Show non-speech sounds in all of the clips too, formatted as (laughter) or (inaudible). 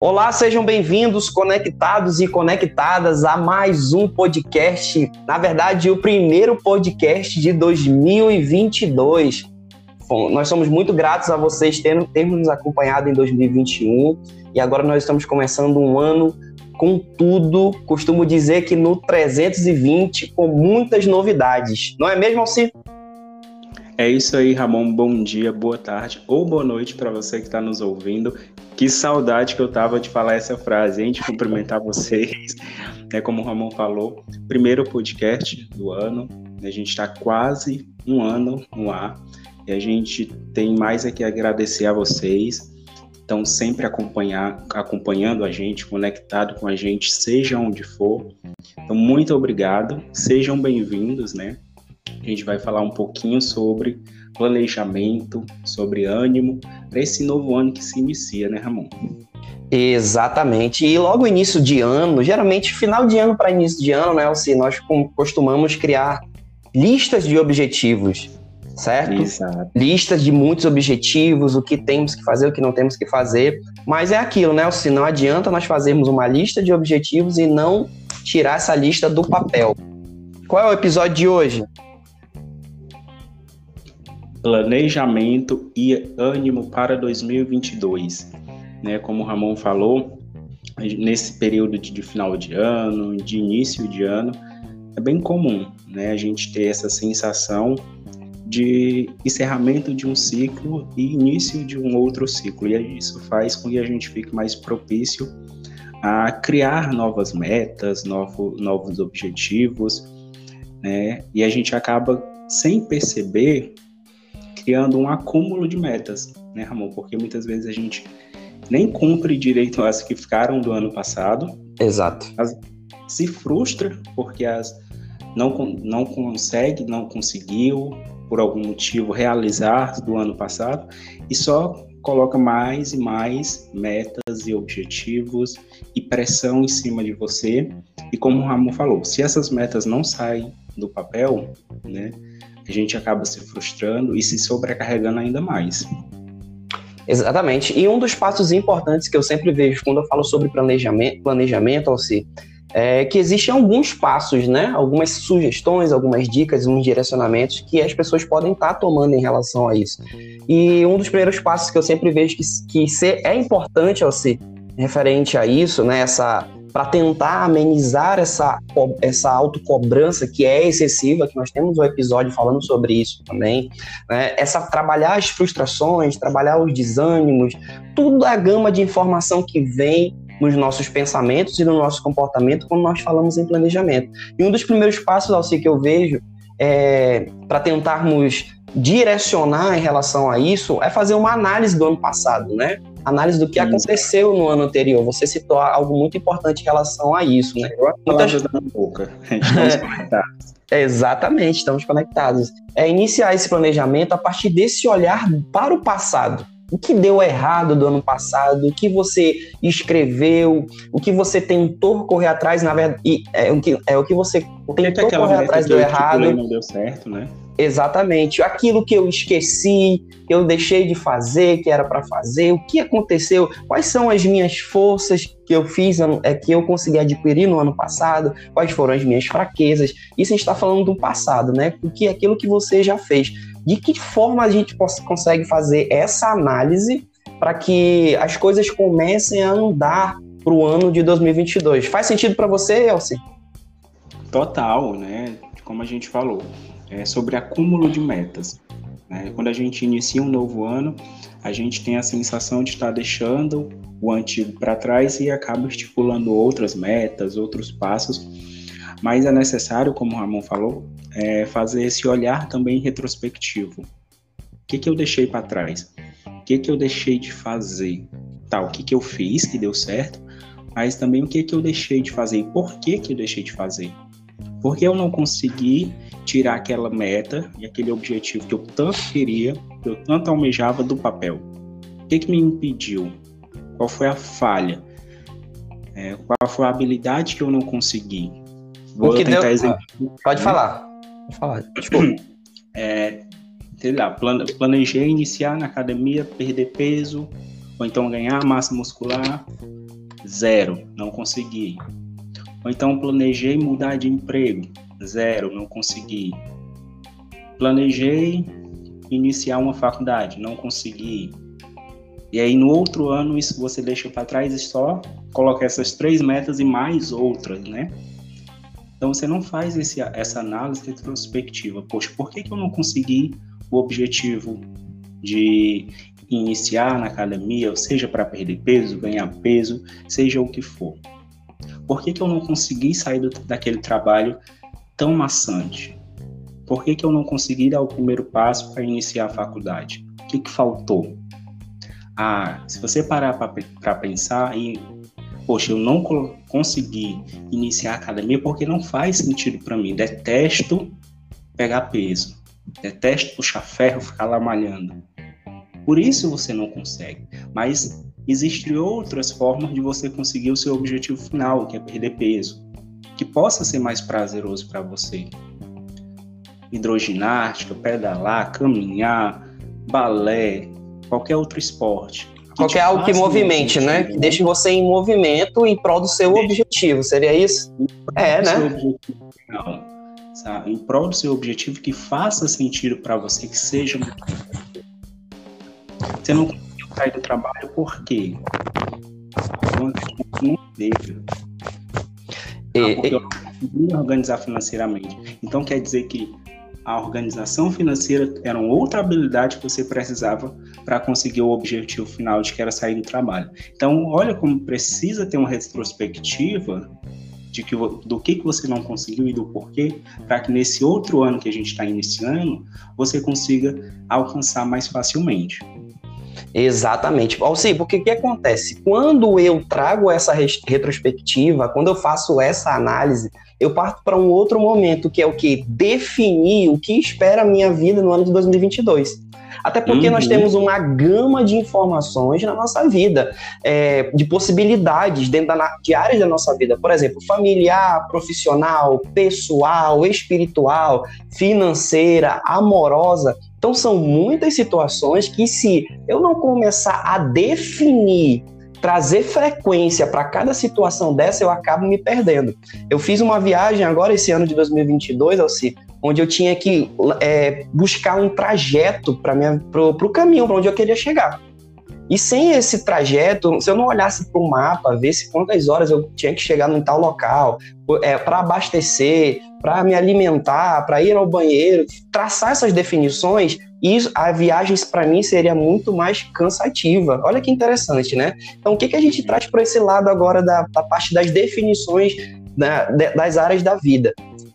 Olá, sejam bem-vindos, conectados e conectadas a mais um podcast. Na verdade, o primeiro podcast de 2022. Bom, nós somos muito gratos a vocês terem, terem nos acompanhado em 2021 e agora nós estamos começando um ano com tudo. Costumo dizer que no 320 com muitas novidades. Não é mesmo, Alci? É isso aí, Ramon. Bom dia, boa tarde ou boa noite para você que está nos ouvindo. Que saudade que eu tava de falar essa frase, hein? De cumprimentar vocês. (laughs) É como o Ramon falou, primeiro podcast do ano. A gente está quase um ano no ar. E a gente tem mais aqui a agradecer a vocês. Então, sempre acompanhar, acompanhando a gente, conectado com a gente, seja onde for. Então, muito obrigado. Sejam bem-vindos, né? A gente vai falar um pouquinho sobre planejamento, sobre ânimo para esse novo ano que se inicia, né, Ramon? Exatamente. E logo início de ano, geralmente final de ano para início de ano, né, Alci, nós costumamos criar listas de objetivos, certo? Exato. Listas de muitos objetivos, o que temos que fazer, o que não temos que fazer. Mas é aquilo, né, Alci, não adianta nós fazermos uma lista de objetivos e não tirar essa lista do papel. Qual é o episódio de hoje? Planejamento e ânimo para 2022. Né? Como o Ramon falou, nesse período de, final de ano, de início de ano, é bem comum né? a gente ter essa sensação de encerramento de um ciclo e início de um outro ciclo. E isso faz com que a gente fique mais propício a criar novas metas, novo, novos objetivos, né? E a gente acaba, sem perceber, criando um acúmulo de metas, né, Ramon? Porque muitas vezes a gente nem cumpre direito as que ficaram do ano passado. Exato. Se frustra porque as não, não consegue, não conseguiu, por algum motivo, realizar do ano passado e só coloca mais e mais metas e objetivos e pressão em cima de você. E como o Ramon falou, se essas metas não saem do papel, né, a gente acaba se frustrando e se sobrecarregando ainda mais. Exatamente. E um dos passos importantes que eu sempre vejo quando eu falo sobre planejamento, planejamento Alci, é que existem alguns passos, né? Algumas sugestões, algumas dicas, uns direcionamentos que as pessoas podem estar tomando em relação a isso. E um dos primeiros passos que eu sempre vejo que, que ser, é importante, Alci, referente a isso, né? Essa para tentar amenizar essa, essa autocobrança que é excessiva, que nós temos um episódio falando sobre isso também, né? essa trabalhar as frustrações, trabalhar os desânimos, tudo a gama de informação que vem nos nossos pensamentos e no nosso comportamento quando nós falamos em planejamento. E um dos primeiros passos, Alci, que eu vejo é, para tentarmos direcionar em relação a isso é fazer uma análise do ano passado, né? Análise do que aconteceu no ano anterior. Você citou algo muito importante em relação a isso, né? Muitas... boca. (laughs) Estamos conectados. Exatamente, estamos conectados. É iniciar esse planejamento a partir desse olhar para o passado. O que deu errado do ano passado, o que você escreveu, o que você tentou correr atrás, na verdade, é o que, é o que você tentou correr atrás deu errado. Não deu certo, né? Exatamente. Aquilo que eu esqueci, que eu deixei de fazer, que era para fazer, o que aconteceu, quais são as minhas forças que eu fiz, é, que eu consegui adquirir no ano passado, quais foram as minhas fraquezas. Isso a gente está falando do passado, né? O que aquilo que você já fez. De que forma a gente consegue fazer essa análise para que as coisas comecem a andar para o ano de 2022? Faz sentido para você, Elci? Total, né? Como a gente falou é, sobre acúmulo de metas. Né? Quando a gente inicia um novo ano, a gente tem a sensação de estar deixando o antigo para trás e acaba estipulando outras metas, outros passos. Mas é necessário, como o Ramon falou, é fazer esse olhar também retrospectivo. O que, que eu deixei para trás? O que, que eu deixei de fazer? Tá, o que, que eu fiz que deu certo, mas também o que, que eu deixei de fazer e por que, que eu deixei de fazer. Porque eu não consegui tirar aquela meta e aquele objetivo que eu tanto queria, que eu tanto almejava do papel? O que, que me impediu? Qual foi a falha? É, qual foi a habilidade que eu não consegui? Vou tentar deu... exemplo. Pode falar. Pode falar. Desculpa. (coughs) É, sei lá, planejei iniciar na academia, perder peso, Ou então ganhar massa muscular, zero, não consegui. Ou então planejei mudar de emprego, zero, não consegui. Planejei iniciar uma faculdade, não consegui. E aí no outro ano isso você deixa para trás e só coloca essas três metas e mais outras, né? Então você não faz esse, essa análise retrospectiva. Poxa, por que, que eu não consegui o objetivo de iniciar na academia, seja para perder peso, ganhar peso, seja o que for? Por que, que eu não consegui sair do, daquele trabalho tão maçante? Por que, que eu não consegui dar o primeiro passo para iniciar a faculdade? O que, que faltou? Ah, se você parar para pensar e, poxa, eu não consegui iniciar a academia porque não faz sentido para mim. Detesto pegar peso. Detesto puxar ferro, ficar lá malhando. Por isso você não consegue. Mas existem outras formas de você conseguir o seu objetivo final, que é perder peso, que possa ser mais prazeroso para você. Hidroginástica, pedalar, caminhar, balé, qualquer outro esporte. Qualquer algo que movimente, né? Que deixe você em movimento em prol do seu objetivo, seria isso? É, né? Não, sabe? Em prol do seu objetivo que faça sentido para você, que seja. Você não sair do trabalho por quê? Não dele. Ah, porque eu não consegui organizar financeiramente. Então quer dizer que a organização financeira era outra habilidade que você precisava para conseguir o objetivo final de que era sair do trabalho. Então, olha como precisa ter uma retrospectiva de que, do que, que você não conseguiu e do porquê, para que nesse outro ano que a gente está iniciando, você consiga alcançar mais facilmente. Exatamente. Alci, porque o que acontece? Quando eu trago essa retrospectiva, quando eu faço essa análise, eu parto para um outro momento, que é o que? Definir o que espera a minha vida no ano de 2022. Até porque uhum. nós temos uma gama de informações na nossa vida, é, de possibilidades dentro da, de áreas da nossa vida. Por exemplo, familiar, profissional, pessoal, espiritual, financeira, amorosa. Então, são muitas situações que, se eu não começar a definir trazer frequência para cada situação dessa, eu acabo me perdendo. Eu fiz uma viagem agora esse ano de 2022, Alci, onde eu tinha que é, buscar um trajeto para o caminho, para onde eu queria chegar. E sem esse trajeto, se eu não olhasse para o mapa, visse quantas horas eu tinha que chegar num tal local, é, para abastecer, para me alimentar, para ir ao banheiro, traçar essas definições, isso, a viagem para mim seria muito mais cansativa. Olha que interessante, né? Então, o que, que a gente traz para esse lado agora da, da parte das definições da, das áreas da vida?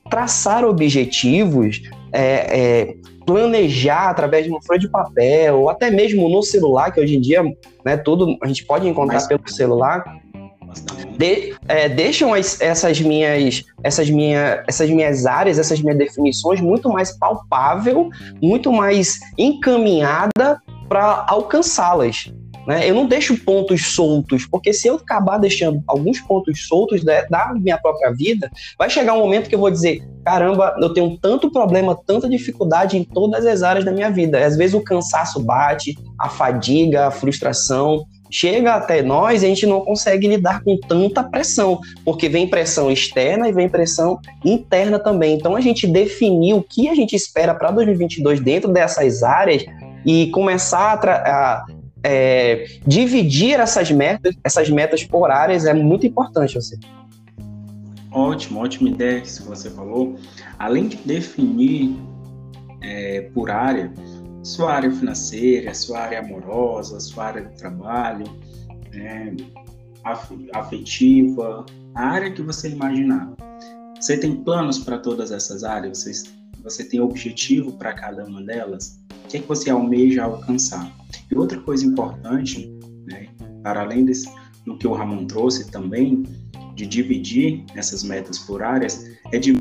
Traçar objetivos, é, é, planejar através de uma folha de papel, ou até mesmo no celular, que hoje em dia né, tudo a gente pode encontrar Mas... pelo celular de, é, deixam as, essas minhas essas minha, essas minhas áreas, essas minhas definições muito mais palpável, muito mais encaminhada para alcançá-las. Né? Eu não deixo pontos soltos, porque se eu acabar deixando alguns pontos soltos da, da, minha própria vida, vai chegar um momento que eu vou dizer: caramba, eu tenho tanto problema, tanta dificuldade em todas as áreas da minha vida. Às vezes o cansaço bate, a fadiga, a frustração, chega até nós e a gente não consegue lidar com tanta pressão, porque vem pressão externa e vem pressão interna também. Então a gente definir o que a gente espera para 2022 dentro dessas áreas e começar a, a é, dividir essas metas, essas metas por áreas é muito importante. Você. Ótimo, ótima ideia que você falou. Além de definir é, por área, sua área financeira, sua área amorosa, sua área de trabalho, né, afetiva, a área que você imaginar. Você tem planos para todas essas áreas? Você, você tem objetivo para cada uma delas? O que, é que você almeja alcançar? E outra coisa importante, né, para além desse, do que o Ramon trouxe também, de dividir essas metas por áreas, é de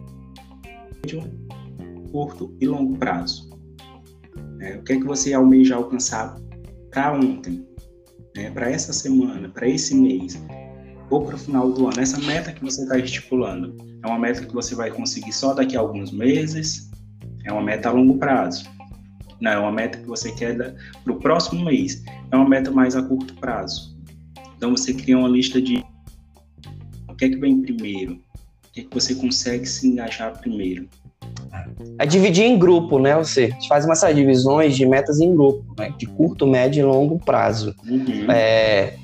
curto e longo prazo. É, o que é que você almeja alcançar para ontem, né, para essa semana, para esse mês, ou para o final do ano? Essa meta que você está estipulando é uma meta que você vai conseguir só daqui a alguns meses? É uma meta a longo prazo? Não, é uma meta que você quer para o próximo mês. é uma meta mais a curto prazo. Então você cria uma lista de o que é que vem primeiro, o que é que você consegue se engajar primeiro. É dividir em grupo, né? Você faz umas divisões de metas em grupo, né? de curto, médio e longo prazo. Uhum. É,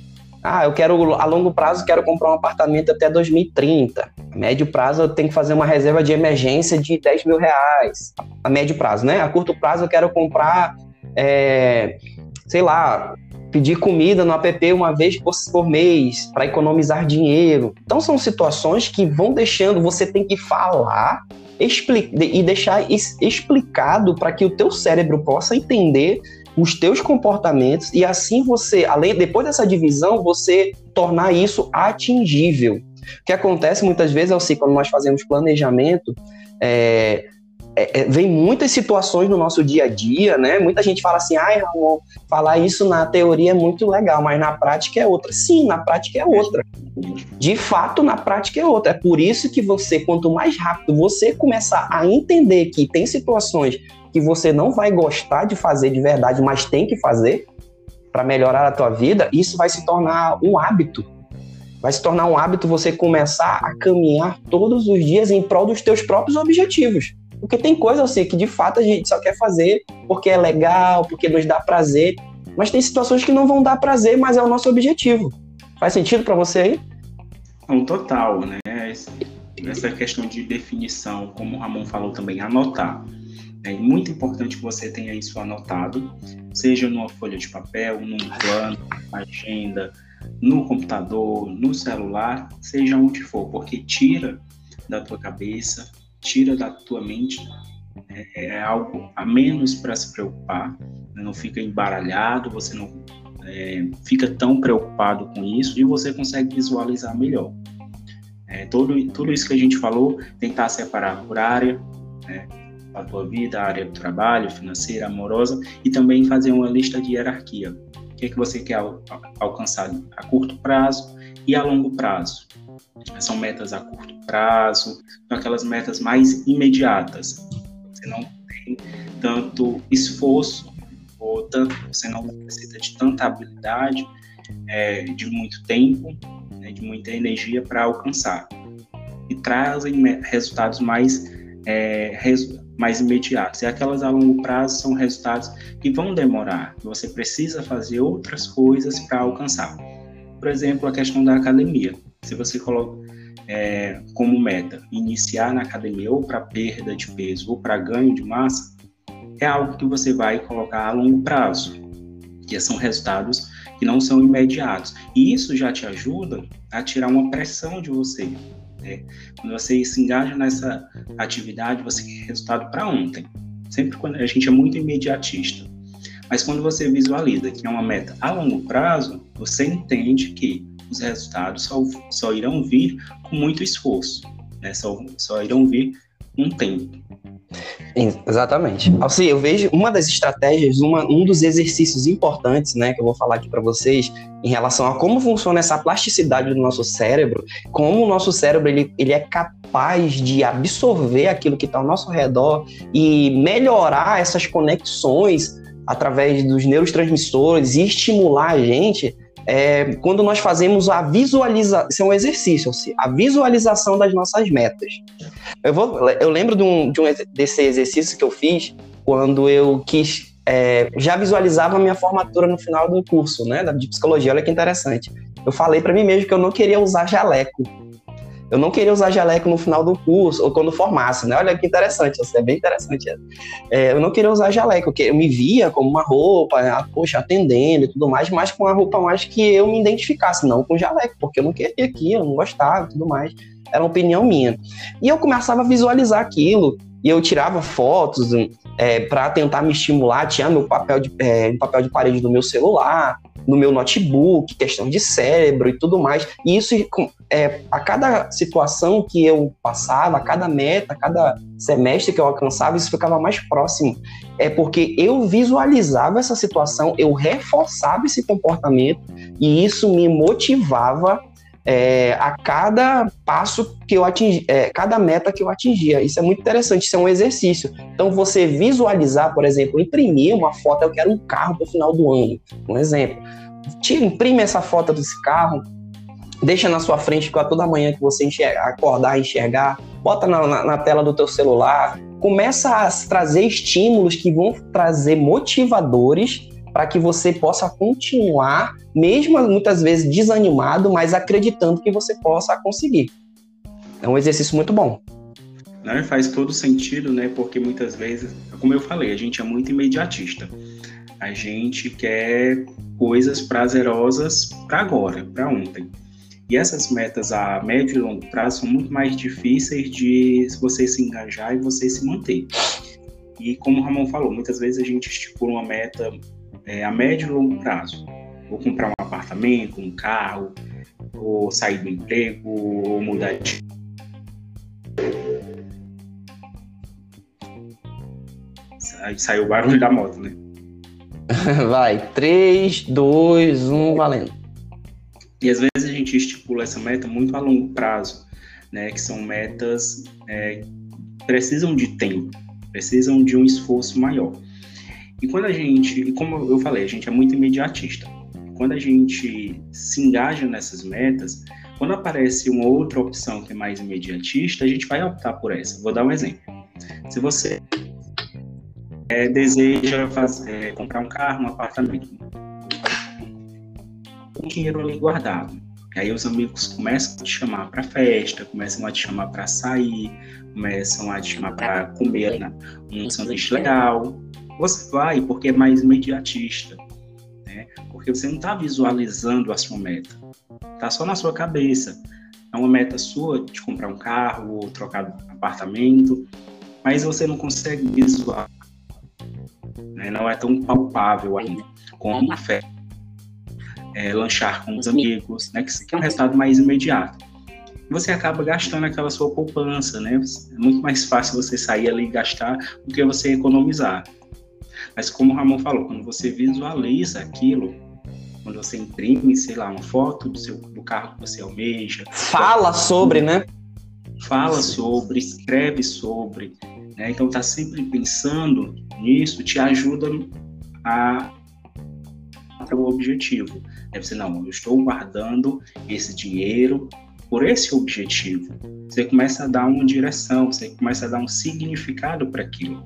ah, eu quero a longo prazo quero comprar um apartamento até 2030. A médio prazo eu tenho que fazer uma reserva de emergência de 10 mil reais. A médio prazo, né? A curto prazo eu quero comprar, é, sei lá, pedir comida no app uma vez por, por mês para economizar dinheiro. Então são situações que vão deixando, você tem que falar e deixar explicado para que o teu cérebro possa entender os teus comportamentos e assim você, além depois dessa divisão, você tornar isso atingível. O que acontece muitas vezes, assim, quando nós fazemos planejamento, é, é, é, vem muitas situações no nosso dia a dia, né? Muita gente fala assim, ai, Ramon, falar isso na teoria é muito legal, mas na prática é outra. Sim, na prática é outra. De fato, na prática é outra. É por isso que você, quanto mais rápido você começar a entender que tem situações que você não vai gostar de fazer de verdade, mas tem que fazer para melhorar a tua vida, isso vai se tornar um hábito. Vai se tornar um hábito você começar a caminhar todos os dias em prol dos teus próprios objetivos. Porque tem coisa assim que de fato a gente só quer fazer porque é legal, porque nos dá prazer, mas tem situações que não vão dar prazer, mas é o nosso objetivo. Faz sentido para você aí? Um total, né? Essa questão de definição, como o Ramon falou também, anotar. É muito importante que você tenha isso anotado, seja numa folha de papel, num plano, agenda, no computador, no celular, seja onde for, porque tira da tua cabeça, tira da tua mente, é, é algo a menos para se preocupar, né? não fica embaralhado, você não é, fica tão preocupado com isso e você consegue visualizar melhor. É, tudo, tudo isso que a gente falou, tentar separar por área, né? a tua vida, a área do trabalho, financeira, amorosa, e também fazer uma lista de hierarquia. O que é que você quer al alcançar a curto prazo e a longo prazo? São metas a curto prazo, são aquelas metas mais imediatas. Você não tem tanto esforço, ou tanto, você não necessita de tanta habilidade, é, de muito tempo, né, de muita energia para alcançar. E trazem resultados mais é, mais imediatos. E aquelas a longo prazo são resultados que vão demorar. Você precisa fazer outras coisas para alcançar. Por exemplo, a questão da academia. Se você coloca é, como meta iniciar na academia ou para perda de peso ou para ganho de massa, é algo que você vai colocar a longo prazo, que são resultados que não são imediatos. E isso já te ajuda a tirar uma pressão de você, né? Quando você se engaja nessa atividade, você quer resultado para ontem. Sempre quando a gente é muito imediatista. Mas quando você visualiza que é uma meta a longo prazo, você entende que os resultados só, só irão vir com muito esforço, né? só, só irão vir um tempo. Exatamente. Assim, eu vejo uma das estratégias, uma, um dos exercícios importantes, né, que eu vou falar aqui para vocês, em relação a como funciona essa plasticidade do nosso cérebro, como o nosso cérebro ele, ele é capaz de absorver aquilo que está ao nosso redor e melhorar essas conexões através dos neurotransmissores e estimular a gente é, quando nós fazemos a visualização, isso é um exercício, assim, a visualização das nossas metas. Eu, vou, eu lembro de um, de um, desse exercício que eu fiz quando eu quis, é, já visualizava a minha formatura no final do curso, né, de psicologia, olha que interessante. Eu falei para mim mesmo que eu não queria usar jaleco, eu não queria usar jaleco no final do curso, ou quando formasse, né? Olha que interessante, isso é bem interessante. É, eu não queria usar jaleco, porque eu me via como uma roupa, né? poxa, atendendo e tudo mais, mas com uma roupa mais que eu me identificasse, não com jaleco, porque eu não queria aqui, eu não gostava e tudo mais. Era uma opinião minha. E eu começava a visualizar aquilo, e eu tirava fotos é, para tentar me estimular, tinha meu papel de, é, papel de parede do meu celular, no meu notebook, questão de cérebro e tudo mais. E isso, é, a cada situação que eu passava, a cada meta, a cada semestre que eu alcançava, isso ficava mais próximo. É porque eu visualizava essa situação, eu reforçava esse comportamento e isso me motivava é, a cada passo que eu atingi, é, cada meta que eu atingia. Isso é muito interessante, isso é um exercício. Então, você visualizar, por exemplo, imprimir uma foto, eu quero um carro para o final do ano, um exemplo. Tira, imprime essa foto desse carro, deixa na sua frente para toda manhã que você enxergar, acordar, enxergar, bota na, na, na tela do teu celular, começa a trazer estímulos que vão trazer motivadores para que você possa continuar, mesmo muitas vezes desanimado, mas acreditando que você possa conseguir. É um exercício muito bom. Não, faz todo sentido, né? Porque muitas vezes, como eu falei, a gente é muito imediatista. A gente quer coisas prazerosas para agora, para ontem. E essas metas a médio e longo prazo são muito mais difíceis de você se engajar e você se manter. E como o Ramon falou, muitas vezes a gente estipula uma meta é, a médio e longo prazo. Vou comprar um apartamento, um carro, ou sair do emprego, ou mudar de. Aí saiu o barulho da moto, né? (laughs) Vai, 3, 2, 1, valendo. E às vezes a gente estipula essa meta muito a longo prazo, né? Que são metas é, precisam de tempo, precisam de um esforço maior. E quando a gente, como eu falei, a gente é muito imediatista. Quando a gente se engaja nessas metas, quando aparece uma outra opção que é mais imediatista, a gente vai optar por essa. Vou dar um exemplo. Se você é, deseja fazer, é, comprar um carro, um apartamento, com dinheiro ali guardado. Aí os amigos começam a te chamar para festa, começam a te chamar para sair, começam a te chamar para comer né, um sanduíche legal. Você vai porque é mais imediatista, né? Porque você não está visualizando a sua meta, tá só na sua cabeça. É uma meta sua de comprar um carro ou trocar apartamento, mas você não consegue visualizar, né? Não é tão palpável ainda como uma festa, é, lanchar com os amigos, né? Que é um resultado mais imediato você acaba gastando aquela sua poupança, né? É muito mais fácil você sair ali e gastar do que você economizar. Mas como o Ramon falou, quando você visualiza aquilo, quando você imprime, sei lá, uma foto do, seu, do carro que você almeja. Fala sobre, né? Fala sobre, escreve sobre. Né? Então tá sempre pensando nisso, te ajuda a para o objetivo. Deve ser, não, eu estou guardando esse dinheiro por esse objetivo. Você começa a dar uma direção, você começa a dar um significado para aquilo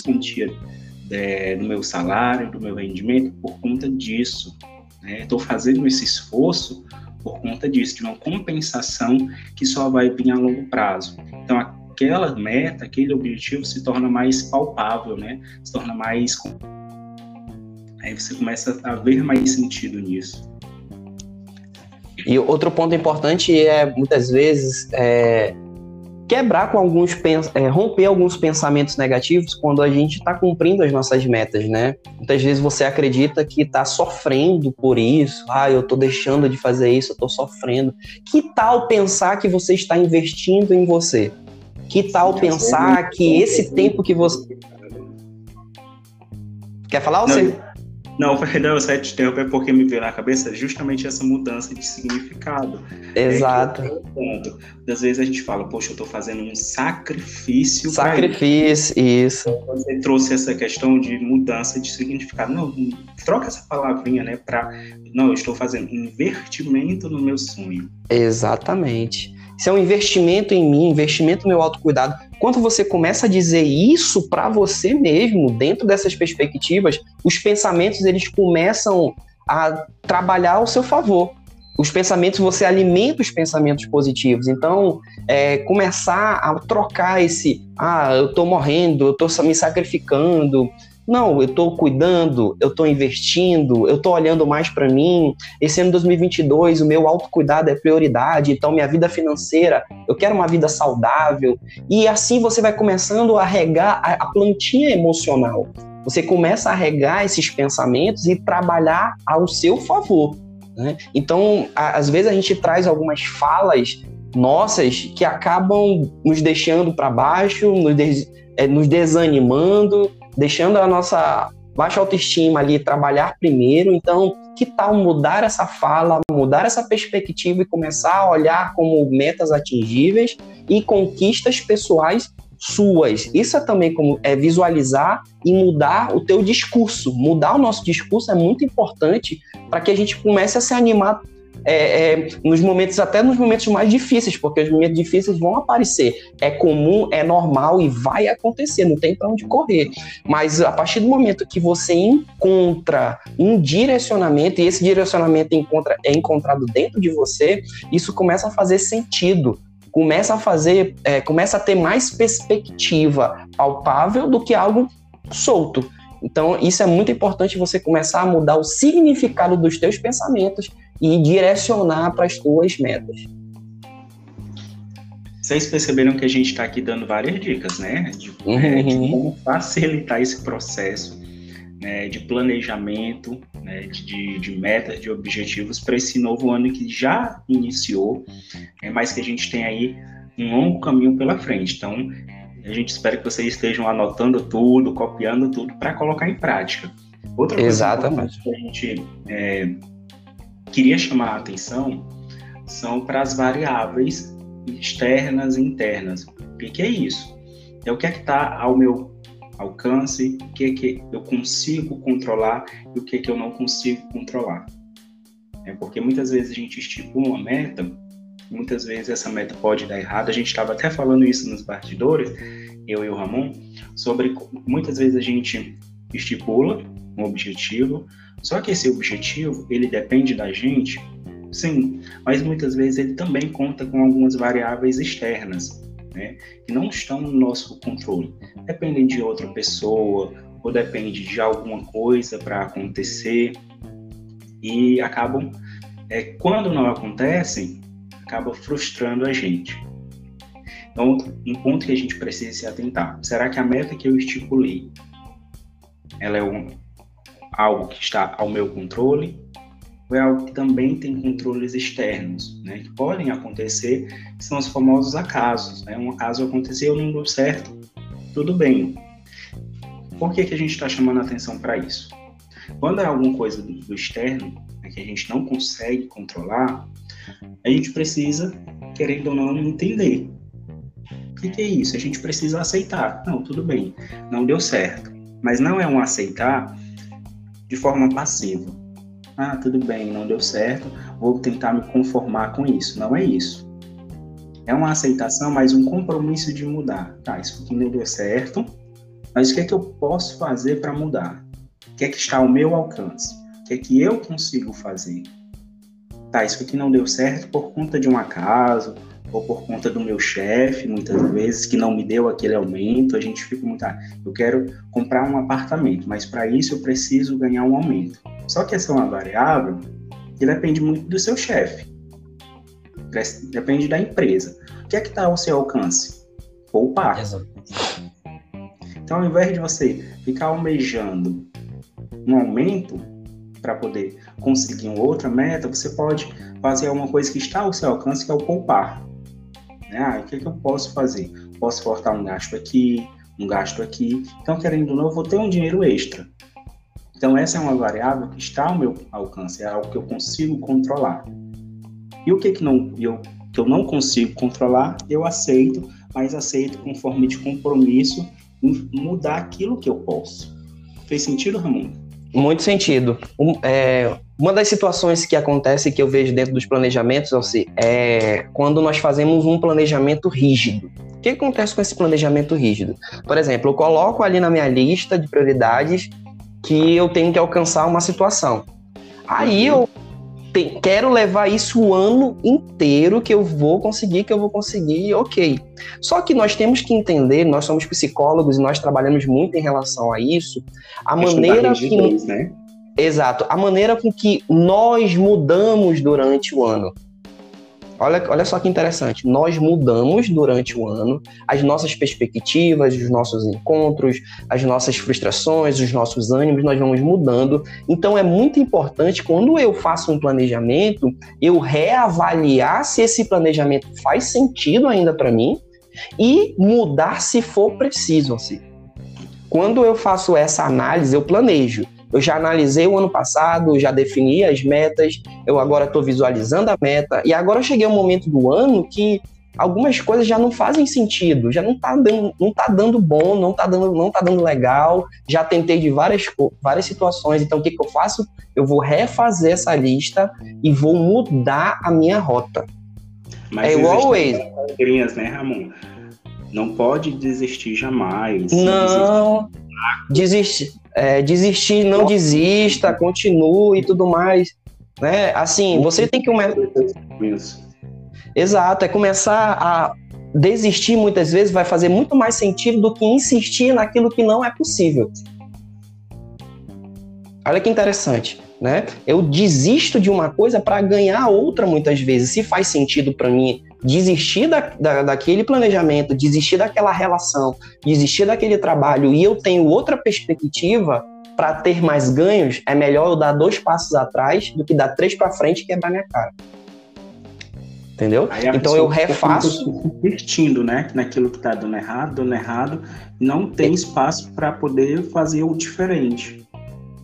quantia é, do meu salário, do meu rendimento por conta disso. Estou né? fazendo esse esforço por conta disso, de uma compensação que só vai vir a longo prazo. Então, aquela meta, aquele objetivo se torna mais palpável, né? Se torna mais. Aí você começa a ver mais sentido nisso. E outro ponto importante é, muitas vezes, é, quebrar com alguns é, romper alguns pensamentos negativos quando a gente está cumprindo as nossas metas, né? Muitas vezes você acredita que está sofrendo por isso, ah, eu estou deixando de fazer isso, eu estou sofrendo. Que tal pensar que você está investindo em você? Que tal pensar que esse tempo que você quer falar ou você? Não, (laughs) perdão, só te interromper porque me veio na cabeça justamente essa mudança de significado. Exato. É Às vezes a gente fala, poxa, eu estou fazendo um sacrifício. Sacrifício, isso. Então, você trouxe essa questão de mudança de significado. Não, troca essa palavrinha, né, para. Não, eu estou fazendo um investimento no meu sonho. Exatamente. Isso é um investimento em mim, investimento no meu autocuidado. Quando você começa a dizer isso para você mesmo, dentro dessas perspectivas, os pensamentos eles começam a trabalhar ao seu favor. Os pensamentos, você alimenta os pensamentos positivos. Então, é, começar a trocar esse, ah, eu estou morrendo, eu estou me sacrificando, não, eu estou cuidando, eu estou investindo, eu estou olhando mais para mim. Esse ano 2022, o meu autocuidado é prioridade, então minha vida financeira, eu quero uma vida saudável. E assim você vai começando a regar a, plantinha emocional. Você começa a regar esses pensamentos e trabalhar ao seu favor. Né? Então, a, às vezes a gente traz algumas falas nossas que acabam nos deixando para baixo, nos, des, é, nos desanimando deixando a nossa baixa autoestima ali, trabalhar primeiro. Então, que tal mudar essa fala, mudar essa perspectiva e começar a olhar como metas atingíveis e conquistas pessoais suas. Isso é também como é visualizar e mudar o teu discurso. Mudar o nosso discurso é muito importante para que a gente comece a se animar é, é, nos momentos, até nos momentos mais difíceis, porque os momentos difíceis vão aparecer. É comum, é normal e vai acontecer, não tem para onde correr. Mas a partir do momento que você encontra um direcionamento, e esse direcionamento encontra, é encontrado dentro de você, isso começa a fazer sentido. Começa a fazer, é, começa a ter mais perspectiva palpável do que algo solto. Então, isso é muito importante você começar a mudar o significado dos teus pensamentos e direcionar para as tuas metas. Vocês perceberam que a gente está aqui dando várias dicas, né? De, uhum. é, de, como facilitar esse processo né, de planejamento, né, de, de, metas, de objetivos para esse novo ano que já iniciou, é, mas que a gente tem aí um longo caminho pela frente. Então, a gente espera que vocês estejam anotando tudo, copiando tudo para colocar em prática. Outra Exatamente. coisa que a gente é, queria chamar a atenção são para as variáveis externas e internas. O que, que é isso? É o que é que está ao meu alcance, o que é que eu consigo controlar e o que é que eu não consigo controlar. É porque muitas vezes a gente estipula uma meta, muitas vezes essa meta pode dar errado. A gente estava até falando isso nos bastidores, eu e o Ramon, sobre muitas vezes a gente estipula um objetivo, só que esse objetivo, ele depende da gente, sim, mas muitas vezes ele também conta com algumas variáveis externas, né, que não estão no nosso controle. Dependem de outra pessoa, ou depende de alguma coisa para acontecer, e acabam, é, quando não acontecem, acaba frustrando a gente. Então, um ponto que a gente precisa se atentar: será que a meta que eu estipulei ela é um, algo que está ao meu controle ou é algo que também tem controles externos, né, que podem acontecer, que são os famosos acasos. Né? Um acaso aconteceu, não deu certo, tudo bem. Por que, que a gente está chamando atenção para isso? Quando é alguma coisa do externo né, que a gente não consegue controlar, a gente precisa, querendo ou não, entender. O que, que é isso? A gente precisa aceitar. Não, tudo bem, não deu certo. Mas não é um aceitar de forma passiva. Ah, tudo bem, não deu certo, vou tentar me conformar com isso. Não é isso. É uma aceitação, mas um compromisso de mudar. Tá, isso aqui não deu certo, mas o que é que eu posso fazer para mudar? O que é que está ao meu alcance? O que é que eu consigo fazer? Tá, isso aqui não deu certo por conta de um acaso, ou por conta do meu chefe, muitas vezes, que não me deu aquele aumento, a gente fica muito, ah, eu quero comprar um apartamento, mas para isso eu preciso ganhar um aumento. Só que essa é uma variável que depende muito do seu chefe, depende da empresa. O que é que está ao seu alcance? Poupar. Então, ao invés de você ficar almejando um aumento para poder conseguir uma outra meta, você pode fazer alguma coisa que está ao seu alcance, que é o poupar. Né? Ah, o que, que eu posso fazer? Posso cortar um gasto aqui, um gasto aqui. Então, querendo ou não, eu vou ter um dinheiro extra. Então, essa é uma variável que está ao meu alcance, é algo que eu consigo controlar. E o que, que, não, eu, que eu não consigo controlar, eu aceito, mas aceito com forma de compromisso mudar aquilo que eu posso. Fez sentido, Ramon? Muito sentido. Um, é, uma das situações que acontece que eu vejo dentro dos planejamentos, Alci, é quando nós fazemos um planejamento rígido. O que acontece com esse planejamento rígido? Por exemplo, eu coloco ali na minha lista de prioridades que eu tenho que alcançar uma situação. Aí eu te, quero levar isso o ano inteiro que eu vou conseguir, que eu vou conseguir, ok. Só que nós temos que entender, nós somos psicólogos e nós trabalhamos muito em relação a isso, a maneira que... né? Exato. A maneira com que nós mudamos durante o ano. Olha, olha só que interessante. Nós mudamos durante o ano as nossas perspectivas, os nossos encontros, as nossas frustrações, os nossos ânimos, nós vamos mudando. Então é muito importante quando eu faço um planejamento, eu reavaliar se esse planejamento faz sentido ainda para mim e mudar se for preciso. Assim. quando eu faço essa análise, eu planejo. Eu já analisei o ano passado, já defini as metas, eu agora estou visualizando a meta, e agora eu cheguei ao momento do ano que algumas coisas já não fazem sentido, já não está dando, não tá dando bom, não está dando, não tá dando legal, já tentei de várias, várias situações, então o que, que eu faço? Eu vou refazer essa lista e vou mudar a minha rota. Mas é igual regrinhas, né, Ramon? Não pode desistir jamais. Não, desistir. É, desistir, não desista, continue e tudo mais. Né? Assim, você tem que começar. Exato, é começar a desistir muitas vezes vai fazer muito mais sentido do que insistir naquilo que não é possível. Olha que interessante, né? Eu desisto de uma coisa para ganhar outra muitas vezes. Se faz sentido para mim desistir da, da, daquele planejamento, desistir daquela relação, desistir daquele trabalho e eu tenho outra perspectiva para ter mais ganhos, é melhor eu dar dois passos atrás do que dar três para frente e quebrar minha cara. Entendeu? Então eu refaço. Investindo, né? Naquilo que está dando errado, dando errado, não tem espaço para poder fazer o diferente.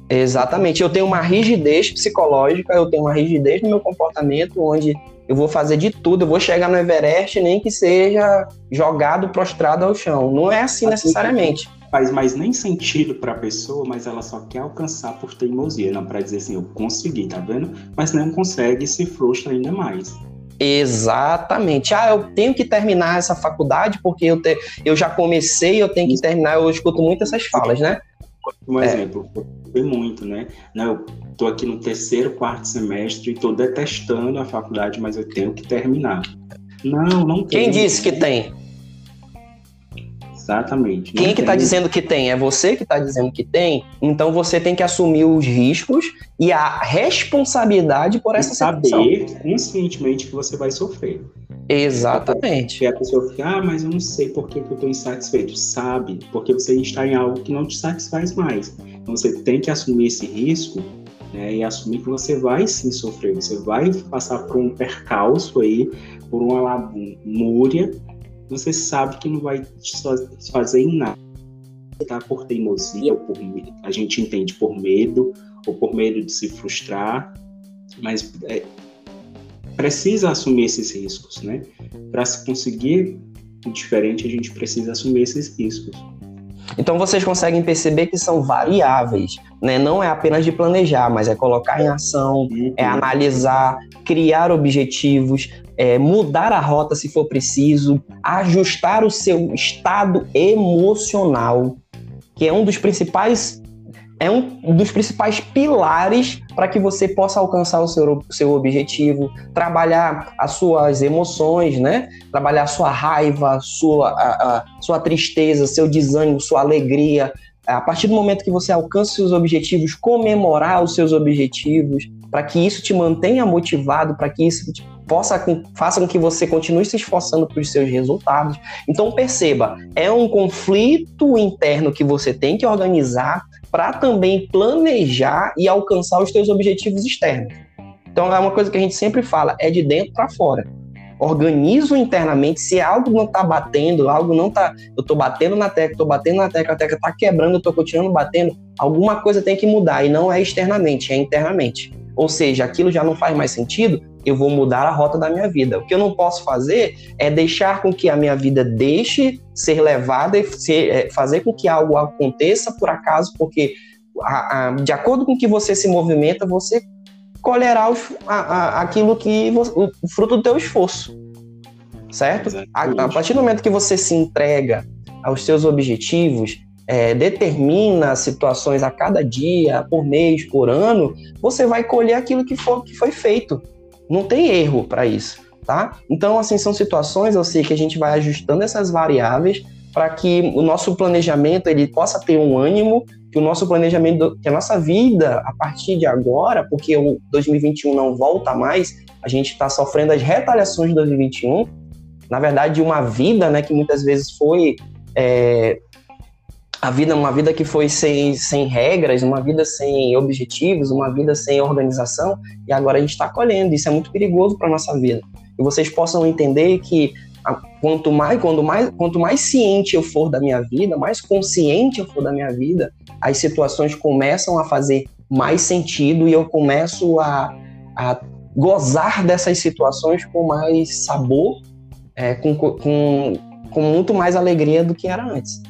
Exatamente. Eu tenho uma rigidez psicológica, eu tenho uma rigidez no meu comportamento, onde eu vou fazer de tudo, eu vou chegar no Everest, nem que seja jogado, prostrado ao chão. Não é assim, assim necessariamente. Faz mais nem sentido para a pessoa, mas ela só quer alcançar por teimosia, não para dizer assim, eu consegui, tá vendo? Mas não consegue e se frustra ainda mais. Exatamente. Ah, eu tenho que terminar essa faculdade porque eu, te, eu já comecei, eu tenho que terminar. Eu escuto muito essas falas, né? Um é. Foi muito, né? Eu tô aqui no terceiro, quarto semestre e tô detestando a faculdade, mas eu tenho que terminar. Não, não tem. Quem disse que tem? Exatamente. Quem que está dizendo que tem? É você que está dizendo que tem? Então você tem que assumir os riscos e a responsabilidade por essa e saber conscientemente que você vai sofrer. Exatamente. E a pessoa fica, ah, mas eu não sei por que, que eu estou insatisfeito. Sabe, porque você está em algo que não te satisfaz mais. Então você tem que assumir esse risco né, e assumir que você vai sim sofrer. Você vai passar por um percalço aí, por uma lamúria. Você sabe que não vai te fazer em nada. Tá? Por teimosia, ou por a gente entende por medo, ou por medo de se frustrar. Mas é, precisa assumir esses riscos, né? Para se conseguir diferente, a gente precisa assumir esses riscos. Então vocês conseguem perceber que são variáveis, né? Não é apenas de planejar, mas é colocar em ação, é uhum. analisar, criar objetivos, é mudar a rota se for preciso, ajustar o seu estado emocional, que é um dos principais é um dos principais pilares para que você possa alcançar o seu, seu objetivo, trabalhar as suas emoções, né? Trabalhar a sua raiva, sua, a, a, sua tristeza, seu desânimo, sua alegria. A partir do momento que você alcança os seus objetivos, comemorar os seus objetivos, para que isso te mantenha motivado, para que isso possa faça com que você continue se esforçando para os seus resultados. Então perceba, é um conflito interno que você tem que organizar para também planejar e alcançar os seus objetivos externos. Então é uma coisa que a gente sempre fala, é de dentro para fora. Organizo internamente, se algo não está batendo, algo não está, eu estou batendo na tecla, estou batendo na tecla, a tecla está quebrando, eu estou continuando batendo, alguma coisa tem que mudar e não é externamente, é internamente. Ou seja, aquilo já não faz mais sentido, eu vou mudar a rota da minha vida. O que eu não posso fazer é deixar com que a minha vida deixe ser levada e ser, é, fazer com que algo aconteça por acaso, porque a, a, de acordo com que você se movimenta, você colherá os, a, aquilo que o, o, fruto do teu esforço, certo? A, partir do momento que você se entrega aos seus objetivos, é, determina situações a cada dia, por mês, por ano, você vai colher aquilo que, for, que foi feito. Não tem erro para isso, tá? Então, assim, são situações, eu sei que a gente vai ajustando essas variáveis para que o nosso planejamento ele possa ter um ânimo, que o nosso planejamento, que a nossa vida a partir de agora, porque o 2021 não volta mais, a gente está sofrendo as retaliações de 2021, na verdade, uma vida, né, que muitas vezes foi é, a vida, uma vida que foi sem, sem regras, uma vida sem objetivos, uma vida sem organização, e agora a gente está colhendo. Isso é muito perigoso para nossa vida. E vocês possam entender que quanto mais, quando mais, quanto mais ciente eu for da minha vida, mais consciente eu for da minha vida, as situações começam a fazer mais sentido e eu começo a, a gozar dessas situações com mais sabor, é, com, com, com muito mais alegria do que era antes.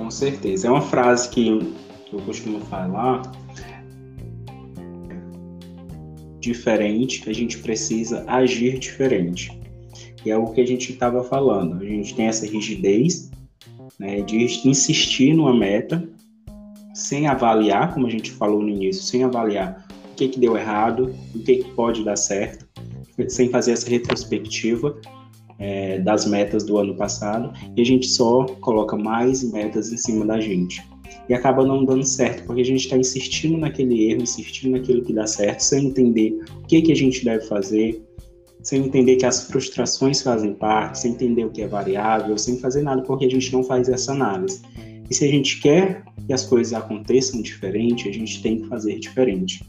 Com certeza. É uma frase que eu costumo falar diferente, a gente precisa agir diferente. E é o que a gente estava falando. A gente tem essa rigidez né, de insistir numa meta sem avaliar, como a gente falou no início, sem avaliar o que, que deu errado, o que, que pode dar certo, sem fazer essa retrospectiva é, das metas do ano passado, e a gente só coloca mais metas em cima da gente. E acaba não dando certo, porque a gente está insistindo naquele erro, insistindo naquilo que dá certo, sem entender o que, que a gente deve fazer, sem entender que as frustrações fazem parte, sem entender o que é variável, sem fazer nada, porque a gente não faz essa análise. E se a gente quer que as coisas aconteçam diferente, a gente tem que fazer diferente.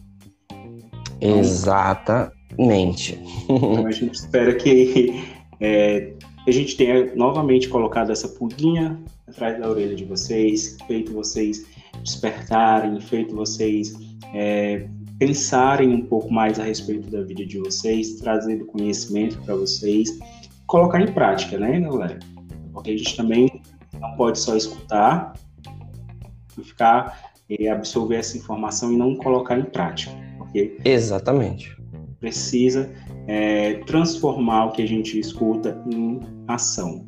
Exatamente. Então a gente espera que é, a gente tenha novamente colocado essa pulguinha atrás da orelha de vocês, feito vocês despertarem, feito vocês é, pensarem um pouco mais a respeito da vida de vocês, trazendo conhecimento para vocês, colocar em prática, né, galera? Porque a gente também não pode só escutar e ficar e absorver essa informação e não colocar em prática, porque exatamente precisa é, transformar o que a gente escuta em ação.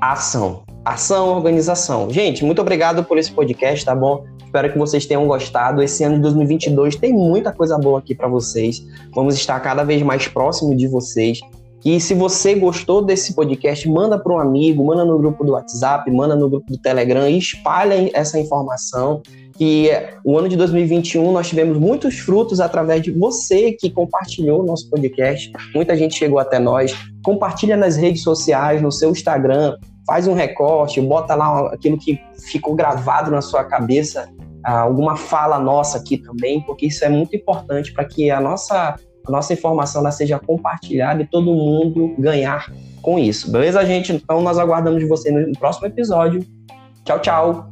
Ação, ação, organização. Gente, muito obrigado por esse podcast, tá bom? Espero que vocês tenham gostado. Esse ano de 2022 tem muita coisa boa aqui para vocês. Vamos estar cada vez mais próximo de vocês. E se você gostou desse podcast, manda para um amigo, manda no grupo do WhatsApp, manda no grupo do Telegram e espalha essa informação. Que o ano de 2021 nós tivemos muitos frutos através de você que compartilhou o nosso podcast. Muita gente chegou até nós. Compartilha nas redes sociais, no seu Instagram, faz um recorte, bota lá aquilo que ficou gravado na sua cabeça alguma fala nossa aqui também, porque isso é muito importante para que a nossa, a nossa informação seja compartilhada e todo mundo ganhar com isso. Beleza, gente? Então nós aguardamos você no próximo episódio. Tchau, tchau.